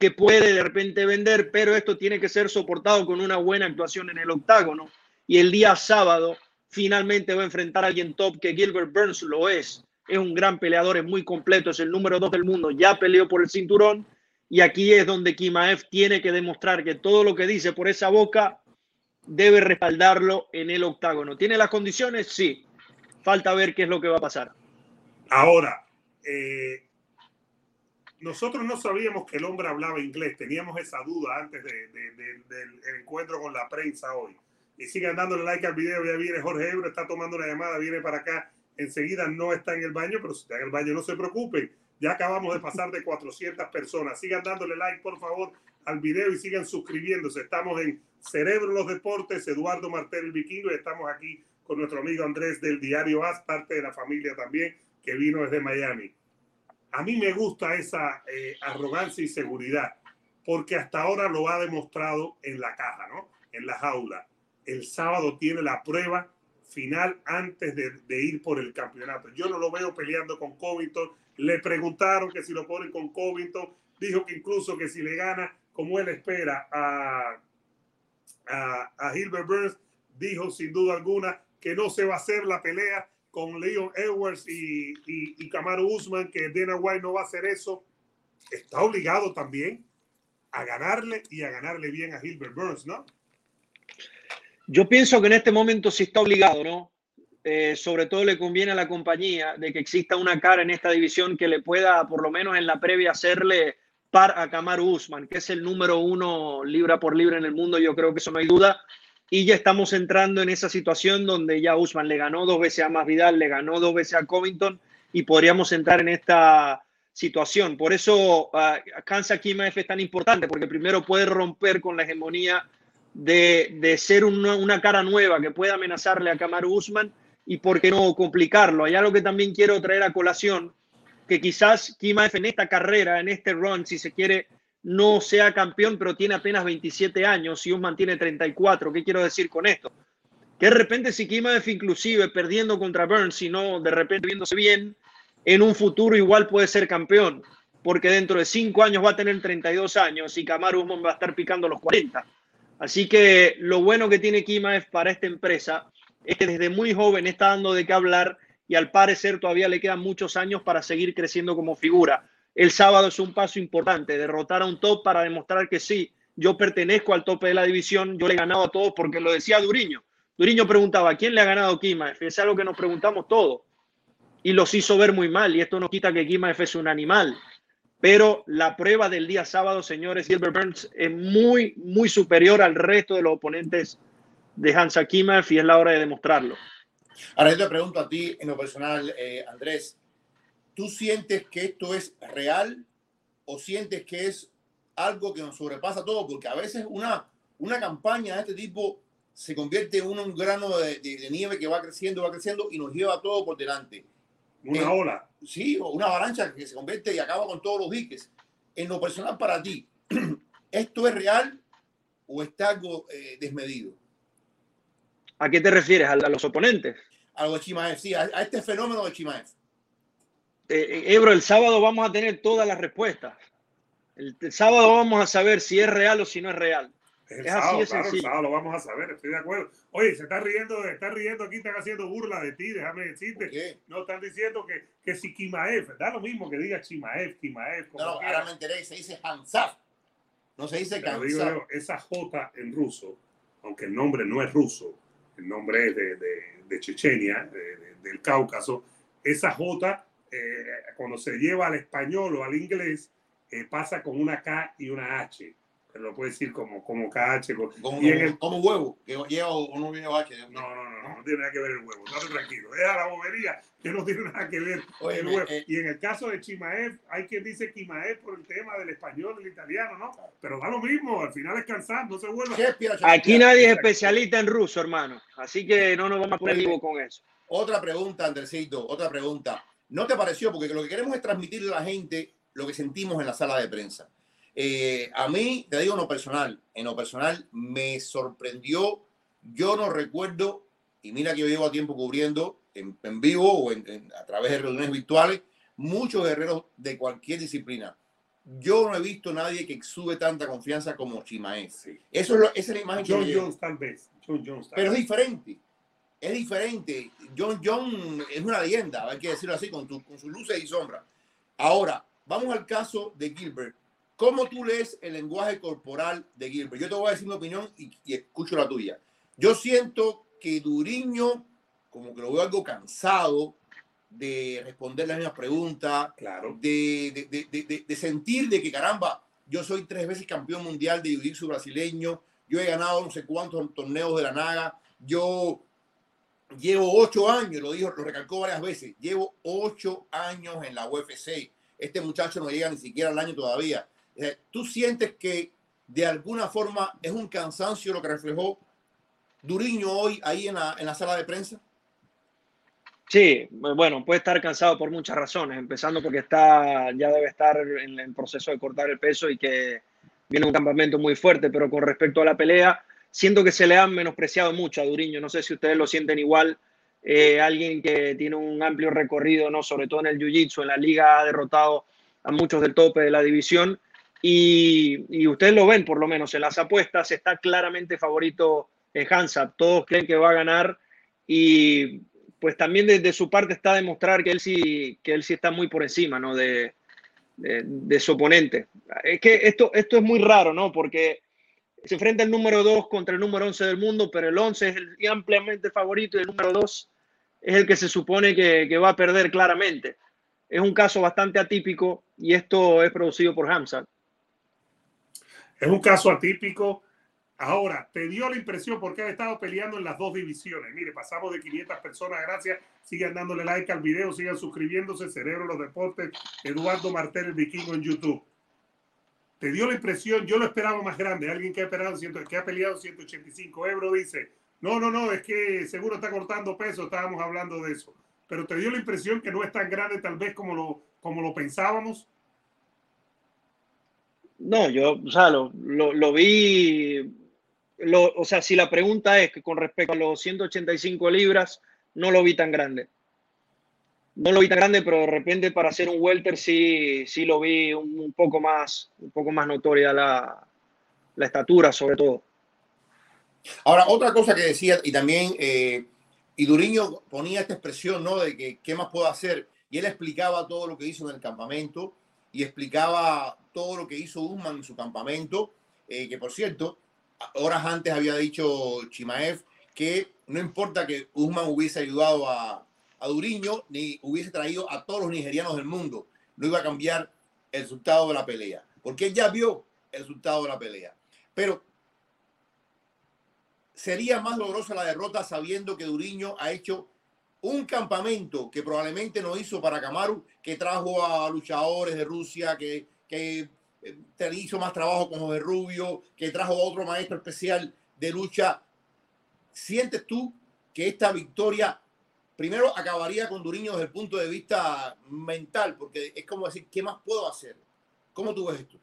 que puede de repente vender, pero esto tiene que ser soportado con una buena actuación en el octágono. Y el día sábado finalmente va a enfrentar a alguien top que Gilbert Burns lo es. Es un gran peleador, es muy completo, es el número dos del mundo, ya peleó por el cinturón. Y aquí es donde Kimaev tiene que demostrar que todo lo que dice por esa boca debe respaldarlo en el octágono. ¿Tiene las condiciones? Sí. Falta ver qué es lo que va a pasar. Ahora, eh, nosotros no sabíamos que el hombre hablaba inglés, teníamos esa duda antes del encuentro con la prensa hoy. Y sigan dándole like al video, ya viene Jorge Ebro, está tomando una llamada, viene para acá, enseguida no está en el baño, pero si está en el baño no se preocupen, ya acabamos de pasar de 400 personas. Sigan dándole like, por favor, al video y sigan suscribiéndose. Estamos en Cerebro los Deportes, Eduardo Martel el Vikingo, y estamos aquí con nuestro amigo Andrés del Diario AS, parte de la familia también, que vino desde Miami. A mí me gusta esa eh, arrogancia y seguridad, porque hasta ahora lo ha demostrado en la caja, ¿no? En la jaula. El sábado tiene la prueba final antes de, ir por el campeonato. Yo no lo veo peleando con Covington. Le preguntaron que si lo ponen con Covington. Dijo que incluso que si le gana, como él espera, a, a, a Burns, dijo sin duda alguna que no se va a hacer la pelea con Leon Edwards y, y, y Usman, que Dana White no va a hacer eso. Está obligado también a ganarle y a ganarle bien a Hilbert Burns, ¿no? Yo pienso que en este momento sí está obligado, ¿no? Eh, sobre todo le conviene a la compañía de que exista una cara en esta división que le pueda, por lo menos en la previa, hacerle par a Kamaru Usman, que es el número uno libra por libra en el mundo. Yo creo que eso no hay duda. Y ya estamos entrando en esa situación donde ya Usman le ganó dos veces a Masvidal, le ganó dos veces a Covington y podríamos entrar en esta situación. Por eso uh, Kansas Kimaev es tan importante, porque primero puede romper con la hegemonía de, de ser una, cara nueva que pueda amenazarle a Kamaru Usman y por qué no complicarlo. Hay algo que también quiero traer a colación, que quizás Kimaev en esta carrera, en este run, si se quiere, no sea campeón, pero tiene apenas 27 años y Usman tiene 34. ¿Qué quiero decir con esto? Que de repente si Kimaev inclusive perdiendo contra Burns, si no de repente viéndose bien, en un futuro igual puede ser campeón, porque dentro de cinco años va a tener 32 años y Kamaru va a estar picando los 40. Así que lo bueno que tiene Kimaev para esta empresa es que desde muy joven está dando de qué hablar y al parecer todavía le quedan muchos años para seguir creciendo como figura. El sábado es un paso importante, derrotar a un top para demostrar que sí, yo pertenezco al tope de la división, yo le he ganado a todos porque lo decía Duriño. Duriño preguntaba, ¿quién le ha ganado a? Es algo que nos preguntamos todos. Y los hizo ver muy mal, y esto no quita que Kimaev es un animal. Pero la prueba del día sábado, señores, Gilbert Burns es muy, muy superior al resto de los oponentes de Hansa Kimaev y es la hora de demostrarlo. Ahora yo te pregunto a ti, en lo personal, eh, Andrés, ¿tú sientes que esto es real o sientes que es algo que nos sobrepasa todo? Porque a veces una, una campaña de este tipo se convierte en un grano de, de, de nieve que va creciendo, va creciendo y nos lleva todo por delante. Una eh, ola. Sí, o una avalancha que se convierte y acaba con todos los diques. En lo personal para ti, ¿esto es real o está algo eh, desmedido? ¿A qué te refieres? ¿A, los oponentes? A lo de Chimaev, sí, a, a este fenómeno de Chimaev. Eh, Ebro, el sábado vamos a tener todas las respuestas. El, el, sábado vamos a saber si es real o si no es real. Es, es sábado, así claro, el sábado lo vamos a saber, estoy de acuerdo. Oye, se está riendo, está riendo aquí, están haciendo burla de ti, déjame decirte. No, están diciendo que, que si Kimaev, da lo mismo que diga Chimaev, Kimaev. No, no, ahora me enteré, se dice Hansaf. No se dice Kansaf. Esa J en ruso aunque el nombre no es ruso, el nombre es de, de, Chechenia, del Cáucaso, esa J, eh, cuando se lleva al español o al inglés, eh, pasa con una K y una H pero lo puede decir como, como KH. Como, y en el, como huevo, que lleva o no lleva H. No, no, no, no, no tiene nada que ver el huevo. Estate tranquilo. Deja la bobería, que no tiene nada que ver el huevo. Eh, y en el caso de Chimaev, hay quien dice Chimaev por el tema del español, del italiano, ¿no? Pero da lo mismo, al final es cansar, no se vuelve. Aquí nadie es especialista en ruso, hermano. Así que no nos vamos a poner vivo con eso. Otra pregunta, Andresito, otra pregunta. ¿No te pareció? Porque lo que queremos es transmitirle a la gente lo que sentimos en la sala de prensa. Eh, a mí, te digo en lo personal, en lo personal me sorprendió, yo no recuerdo, y mira que yo llevo a tiempo cubriendo en, vivo o a través de reuniones virtuales, muchos guerreros de cualquier disciplina. Yo no he visto nadie que sube tanta confianza como Chimaez. Eso es lo, esa es la imagen John Jones tal vez. Pero es diferente. Es diferente. John John es una leyenda, hay que decirlo así, con, con sus luces y sombras. Ahora, vamos al caso de Gilbert. ¿Cómo tú lees el lenguaje corporal de Gilbert? Yo te voy a decir mi opinión y, escucho la tuya. Yo siento que Duriño, como que lo veo algo cansado de responder las mismas preguntas, claro. de, de, de, sentir de que caramba, yo soy tres veces campeón mundial de jiu brasileño, yo he ganado no sé cuántos torneos de la naga, yo llevo ocho años, lo dijo, lo recalcó varias veces, llevo ocho años en la UFC. Este muchacho no llega ni siquiera al año todavía. Eh, ¿Tú sientes que de alguna forma es un cansancio lo que reflejó Duriño hoy ahí en la, en la sala de prensa? Sí, bueno, puede estar cansado por muchas razones, empezando porque está, ya debe estar en el proceso de cortar el peso y que viene un campamento muy fuerte, pero con respecto a la pelea, siento que se le han menospreciado mucho a Duriño, no sé si ustedes lo sienten igual, eh, alguien que tiene un amplio recorrido, no sobre todo en el Jiu-Jitsu, en la liga ha derrotado a muchos del tope de la división y, ustedes lo ven, por lo menos en las apuestas, está claramente favorito en Hansa. Todos creen que va a ganar y pues también desde su parte está demostrar que él sí, que él sí está muy por encima ¿no? de, de, su oponente. Es que esto, esto es muy raro, ¿no? Porque se enfrenta el número 2 contra el número 11 del mundo, pero el 11 es el ampliamente favorito y el número 2 es el que se supone que, va a perder claramente. Es un caso bastante atípico y esto es producido por Hamza. Es un caso atípico. Ahora, te dio la impresión porque ha estado peleando en las dos divisiones. Mire, pasamos de 500 personas. Gracias. Sigan dándole like al video, sigan suscribiéndose. Cerebro los Deportes, Eduardo Martel, el vikingo en YouTube. Te dio la impresión, yo lo esperaba más grande. Alguien que ha, esperado, que ha peleado 185 euros dice, no, no, no, es que seguro está cortando peso. Estábamos hablando de eso. Pero te dio la impresión que no es tan grande tal vez como lo, como lo pensábamos. No, yo, o sea, lo, lo, vi, lo, o sea, si la pregunta es que con respecto a los 185 libras, no lo vi tan grande. No lo vi tan grande, pero de repente para hacer un welter sí, sí lo vi un, poco más, un poco más notoria la, la, estatura, sobre todo. Ahora, otra cosa que decía, y también, eh, y Duriño ponía esta expresión, ¿no? De que qué más puedo hacer, y él explicaba todo lo que hizo en el campamento, y explicaba todo lo que hizo Usman en su campamento, eh, que por cierto, horas antes había dicho Chimaev que no importa que Usman hubiese ayudado a, a Duriño ni hubiese traído a todos los nigerianos del mundo, no iba a cambiar el resultado de la pelea, porque él ya vio el resultado de la pelea. Pero sería más dolorosa la derrota sabiendo que Duriño ha hecho un campamento que probablemente no hizo para Kamaru, que trajo a luchadores de Rusia, que, que eh, hizo más trabajo con José Rubio, que trajo otro maestro especial de lucha. ¿Sientes tú que esta victoria primero acabaría con Duriño desde el punto de vista mental? Porque es como decir, ¿qué más puedo hacer? ¿Cómo tú ves esto?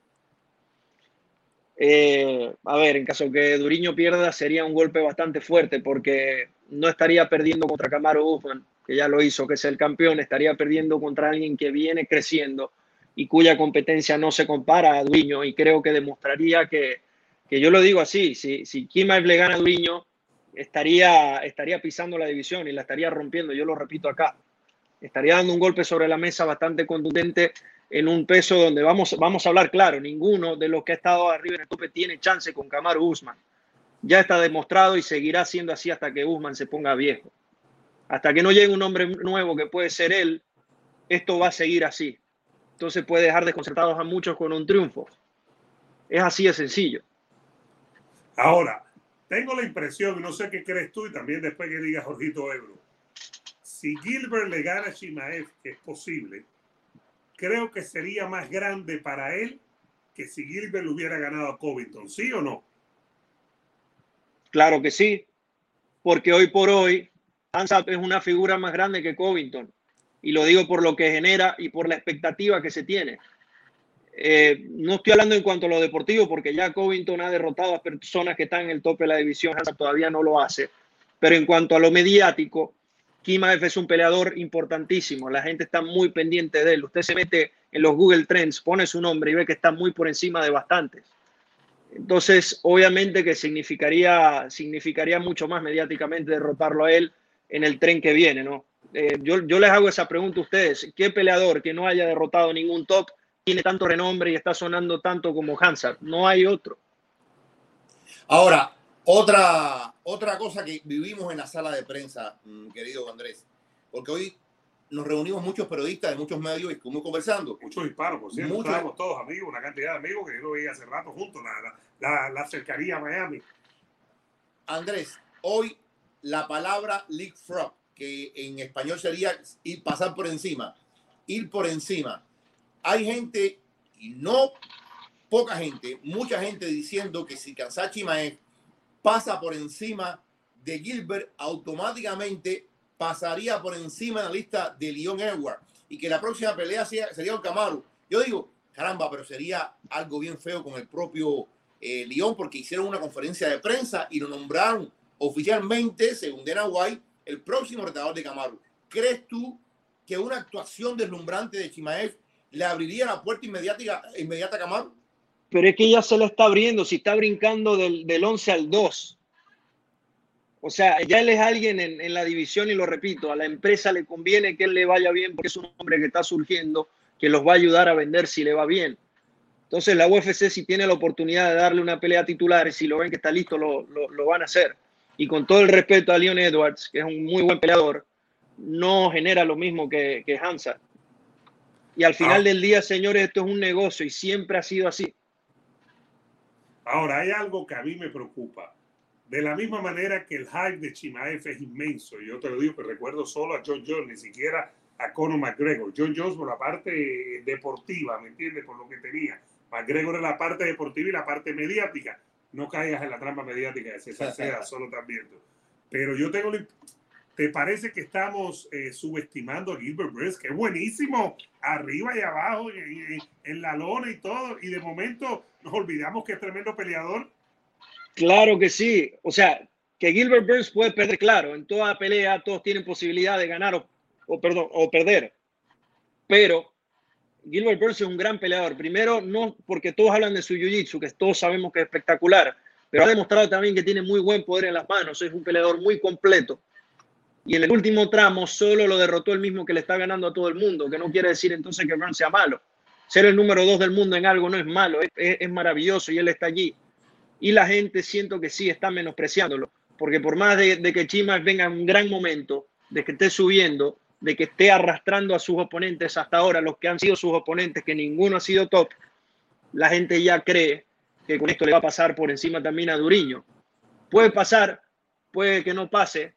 Eh, a ver, en caso que Duriño pierda, sería un golpe bastante fuerte porque no estaría perdiendo contra Camaro Guzmán, que ya lo hizo, que es el campeón, estaría perdiendo contra alguien que viene creciendo y cuya competencia no se compara a Duriño. Y creo que demostraría que, que yo lo digo así: si, si Kimaev le gana a Duriño, estaría, estaría pisando la división y la estaría rompiendo. Yo lo repito acá. Estaría dando un golpe sobre la mesa bastante contundente en un peso donde vamos, vamos a hablar claro, ninguno de los que ha estado arriba en el tope tiene chance con Camaro Usman. ya está demostrado y seguirá siendo así hasta que Usman se ponga viejo. Hasta que no llegue un hombre nuevo que puede ser él, esto va a seguir así. Entonces puede dejar desconcertados a muchos con un triunfo. Es así de sencillo. Ahora, tengo la impresión, no sé qué crees tú y también después que diga Jorgito Ebro, si Gilbert le gana a Shimaev, que es posible, creo que sería más grande para él que si Gilbert hubiera ganado a Covington, ¿sí o no? Claro que sí, porque hoy por hoy Hansap es una figura más grande que Covington. Y lo digo por lo que genera y por la expectativa que se tiene. Eh, no estoy hablando en cuanto a lo deportivo, porque ya Covington ha derrotado a personas que están en el tope de la división, todavía no lo hace. Pero en cuanto a lo mediático, Kimaev es un peleador importantísimo. La gente está muy pendiente de él. Usted se mete en los Google Trends, pone su nombre y ve que está muy por encima de bastantes. Entonces, obviamente que significaría, significaría mucho más mediáticamente derrotarlo a él en el tren que viene, ¿no? Eh, yo, yo, les hago esa pregunta a ustedes. ¿Qué peleador que no haya derrotado ningún top tiene tanto renombre y está sonando tanto como Hansard? No hay otro. Ahora, otra, otra cosa que vivimos en la sala de prensa, mm, querido Andrés, porque hoy nos reunimos muchos periodistas de muchos medios y estuvimos conversando. Muchos hispanos, por cierto. Muchos... Estábamos todos amigos, una cantidad de amigos que yo no veía hace rato juntos, la, la, la cercanía a Miami. Andrés, hoy la palabra leapfrog, que en español sería ir pasar por encima, ir por encima. Hay gente, y no poca gente, mucha gente diciendo que si Kansachi Mae pasa por encima de Gilbert, automáticamente pasaría por encima de la lista de Leon Edward y que la próxima pelea sería un Camaro. Yo digo, caramba, pero sería algo bien feo con el propio eh, porque hicieron una conferencia de prensa y lo nombraron oficialmente, según Dana White, el próximo retador de Camaro. ¿Crees tú que una actuación deslumbrante de Chimaev le abriría la puerta inmediata, inmediata a Camaro? Pero es que ya se lo está abriendo, si está brincando del, del 11 al 2. O sea, ya él es alguien en, en, la división y lo repito, a la empresa le conviene que él le vaya bien porque es un hombre que está surgiendo, que los va a ayudar a vender si le va bien. Entonces la UFC si tiene la oportunidad de darle una pelea titular y si lo ven que está listo, lo, lo, lo van a hacer. Y con todo el respeto a Leon Edwards, que es un muy buen peleador, no genera lo mismo que, que Hansa. Y al final ah. del día, señores, esto es un negocio y siempre ha sido así. Ahora, hay algo que a mí me preocupa de la misma manera que el hype de Chimaev es inmenso, yo te lo digo que recuerdo solo a John Jones, ni siquiera a Conor McGregor. John Jones por la parte deportiva, ¿me entiendes? Por lo que tenía. McGregor en la parte deportiva y la parte mediática. No caigas en la trampa mediática de César Seda, solo también. Pero yo tengo... ¿Te parece que estamos eh, subestimando a Gilbert Burns, que es buenísimo, arriba y abajo, en, en la lona y todo, y de momento nos olvidamos que es tremendo peleador? Claro que sí. O sea, que Gilbert Burns puede perder, claro, en toda pelea todos tienen posibilidad de ganar o, o, perdón, o perder. Pero Gilbert Burns es un gran peleador. Primero, no porque todos hablan de su jiu-jitsu, que todos sabemos que es espectacular, pero ha demostrado también que tiene muy buen poder en las manos. Es un peleador muy completo. Y en el último tramo solo lo derrotó el mismo que le está ganando a todo el mundo, que no quiere decir entonces que Burns sea malo. Ser el número dos del mundo en algo no es malo, es, maravilloso y él está allí y la gente siento que sí está menospreciándolo, porque por más de, de que Chimas venga en un gran momento, de que esté subiendo, de que esté arrastrando a sus oponentes hasta ahora, los que han sido sus oponentes, que ninguno ha sido top, la gente ya cree que con esto le va a pasar por encima también a Duriño. Puede pasar, puede que no pase,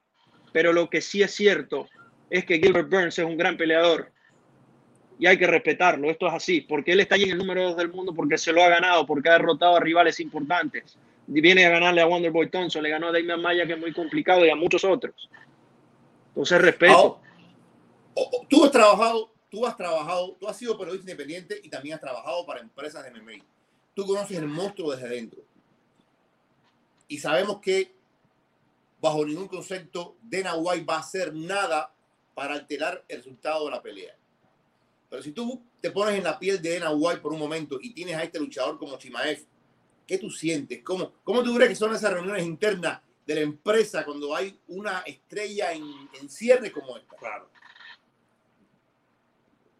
pero lo que sí es cierto es que Gilbert Burns es un gran peleador y hay que respetarlo. Esto es así, porque él está allí en el número 2 del mundo, porque se lo ha ganado, porque ha derrotado a rivales importantes. Viene a ganarle a Wonderboy Thompson, le ganó a Damian Maya, que es muy complicado, y a muchos otros. Entonces, respeto. Oh, tú has trabajado, tú has trabajado, tú has sido periodista independiente y también has trabajado para empresas de MMA. Tú conoces el monstruo desde dentro. Y sabemos que bajo ningún concepto Dana White va a hacer nada para alterar el resultado de la pelea. Pero si tú te pones en la piel de Dana White por un momento y tienes a este luchador como Chimaev, ¿qué tú sientes? ¿Cómo, cómo tú crees que son esas reuniones internas de la empresa cuando hay una estrella en, en cierre como esta? Claro.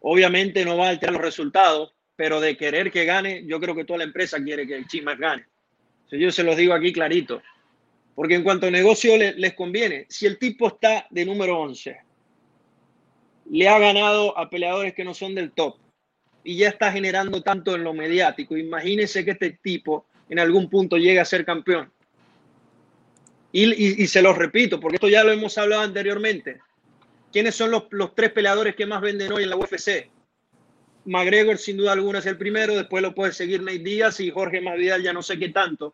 Obviamente no va a alterar los resultados, pero de querer que gane, yo creo que toda la empresa quiere que el Chimaev gane. yo se los digo aquí clarito. Porque en cuanto a negocio les conviene. Si el tipo está de número 11, le ha ganado a peleadores que no son del top y ya está generando tanto en lo mediático. Imagínense que este tipo en algún punto llegue a ser campeón. Y, se los repito, porque esto ya lo hemos hablado anteriormente. ¿Quiénes son los, tres peleadores que más venden hoy en la UFC? McGregor, sin duda alguna, es el primero. Después lo puede seguir Nate Díaz y Jorge Masvidal, ya no sé qué tanto,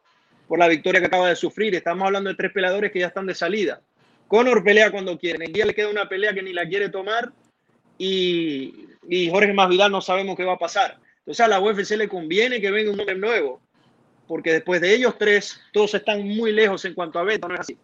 por la victoria que acaba de sufrir. Estamos hablando de tres peleadores que ya están de salida. Conor pelea cuando quiere. Díaz le queda una pelea que ni la quiere tomar. Y, y Jorge Masvidal no sabemos qué va a pasar. Entonces a la UFC le conviene que venga un nombre nuevo porque después de ellos tres, todos están muy lejos en cuanto a venta, ¿no es así?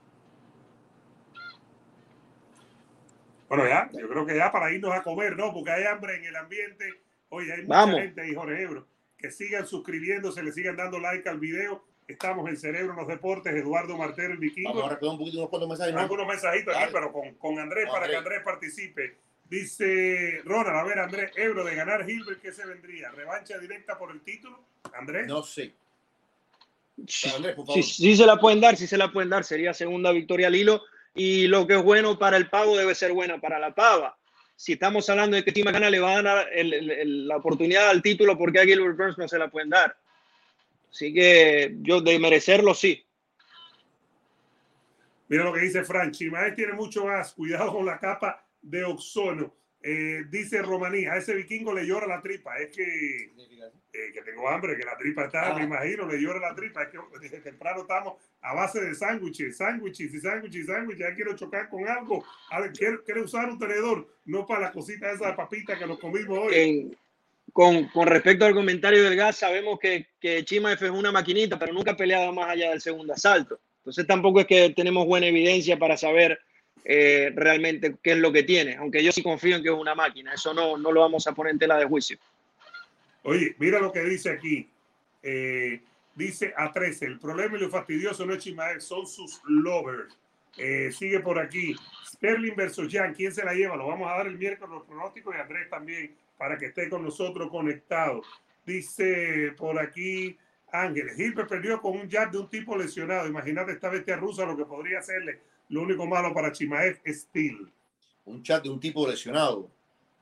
Bueno, ya, yo creo que ya para irnos a comer, ¿no? Porque hay hambre en el ambiente. Oye, hay mucha gente ahí, Jorge Ebro, que sigan suscribiéndose, le sigan dando like al video. Estamos en Cerebro en los Deportes, Eduardo Martero, el Vikingo. Vamos a recordar un poquito unos cuantos mensajes. Algunos mensajitos aquí, pero con, con Andrés, para que Andrés participe. Dice Ronald, a ver, Andrés, Ebro, de ganar Gilbert, ¿qué se vendría? ¿Revancha directa por el título? Andrés. No sé. Sí, sí, se la pueden dar, sí se la pueden dar. Sería segunda victoria al hilo. Y lo que es bueno para el pavo debe ser bueno para la pava. Si estamos hablando de que Tim McCann le va a dar la oportunidad al título, porque a Gilbert Burns no se la pueden dar? Así que yo de merecerlo, sí. Mira lo que dice Frank. Chimaez tiene mucho más. Cuidado con la capa de oxono. Eh, dice Romaní, a ese vikingo le llora la tripa. Es que eh, que tengo hambre, que la tripa está, me ah. imagino, le llora la tripa. Es que desde temprano estamos a base de sándwiches, sándwiches y sándwiches y sándwiches. Ya quiero chocar con algo. A ver, quiero, usar un tenedor, no para la cosita esa de papita que nos comimos hoy. Con, respecto al comentario del gas, sabemos que, que Chima F es una maquinita, pero nunca ha peleado más allá del segundo asalto. Entonces tampoco es que tenemos buena evidencia para saber eh, realmente qué es lo que tiene, aunque yo sí confío en que es una máquina. Eso no, no lo vamos a poner en tela de juicio. Oye, mira lo que dice aquí. Eh, dice a 13, el problema y lo fastidioso no es Chimaev, son sus lovers. Eh, sigue por aquí. Sterling versus Jan, ¿quién se la lleva? Lo vamos a dar el miércoles los pronósticos y Andrés también para que esté con nosotros conectado. Dice por aquí Ángeles, Gilbert perdió con un jab de un tipo lesionado. Imagínate esta bestia rusa lo que podría hacerle. Lo único malo para Chimaev es Steel. Un chat de un tipo lesionado.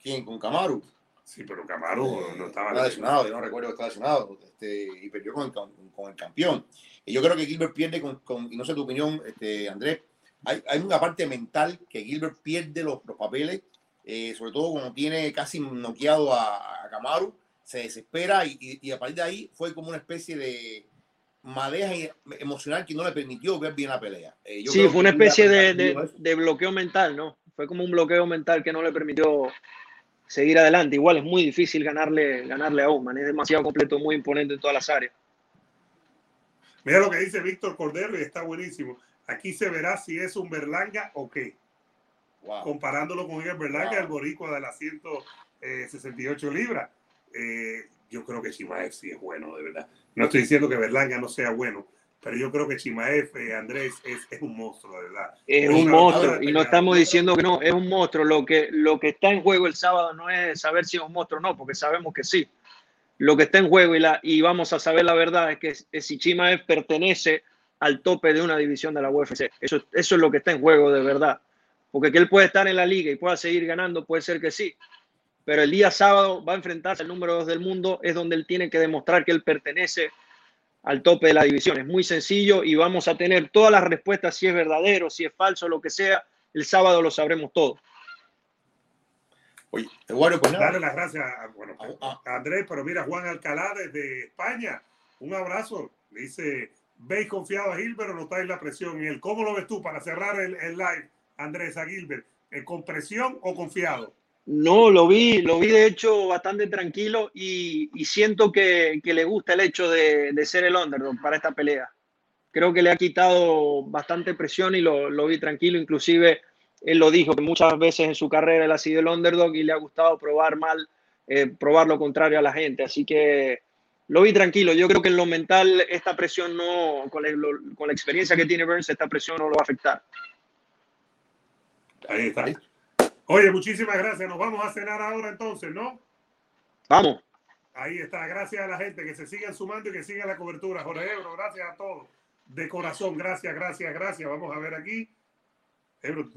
¿Quién? ¿Con Camaru? Sí, pero Camaro no estaba lesionado. Yo no recuerdo que estaba lesionado. Este, y perdió con el, con el, campeón. Y yo creo que Gilbert pierde con, con, y no sé tu opinión, este, Andrés, hay, hay una parte mental que Gilbert pierde los, los papeles, eh, sobre todo cuando tiene casi noqueado a, a Camaro, se desespera y, y, a partir de ahí fue como una especie de madeja emocional que no le permitió ver bien la pelea. Eh, sí, fue una especie de, de, de bloqueo mental, ¿no? Fue como un bloqueo mental que no le permitió seguir adelante. Igual es muy difícil ganarle, ganarle a Oman, es demasiado completo, muy imponente en todas las áreas. Mira lo que dice Víctor Cordero y está buenísimo. Aquí se verá si es un Berlanga o qué. Comparándolo con el Berlanga, el boricua de las 168 libras. Eh, yo creo que Chimaev sí es bueno, de verdad. No estoy diciendo que Berlanga no sea bueno, pero yo creo que Chimaev, eh, Andrés, es, un monstruo, de verdad. Es un monstruo, y no estamos diciendo que no, es un monstruo. Lo que, lo que está en juego el sábado no es saber si es un monstruo o no, porque sabemos que sí. Lo que está en juego y, la, y vamos a saber la verdad es que si Chimaev pertenece al tope de una división de la UFC. Eso, eso es lo que está en juego de verdad. Porque que él puede estar en la liga y pueda seguir ganando, puede ser que sí. Pero el día sábado va a enfrentarse al número dos del mundo, es donde él tiene que demostrar que él pertenece al tope de la división. Es muy sencillo y vamos a tener todas las respuestas, si es verdadero, si es falso, lo que sea. El sábado lo sabremos todo. Oye, bueno, pues Darle las gracias a, Andrés, pero mira, Juan Alcalá desde España, un abrazo. Dice, veis confiado a Gilbert o notáis la presión en él. ¿Cómo lo ves tú para cerrar el, el live, Andrés, a Gilbert? ¿Con presión o confiado? No, lo vi, lo vi de hecho bastante tranquilo y, siento que, le gusta el hecho de, ser el underdog para esta pelea. Creo que le ha quitado bastante presión y lo, vi tranquilo. Inclusive él lo dijo que muchas veces en su carrera él ha sido el underdog y le ha gustado probar mal, eh, probar lo contrario a la gente. Así que lo vi tranquilo. Yo creo que en lo mental esta presión no, con, con la experiencia que tiene Burns, esta presión no lo va a afectar. Ahí está. Oye, muchísimas gracias. Nos vamos a cenar ahora entonces, ¿no? Vamos. Ahí está. Gracias a la gente que se sigan sumando y que sigan la cobertura. Jorge Ebro, gracias a todos. de corazón. Gracias, gracias, gracias. Vamos a ver aquí. Ebro,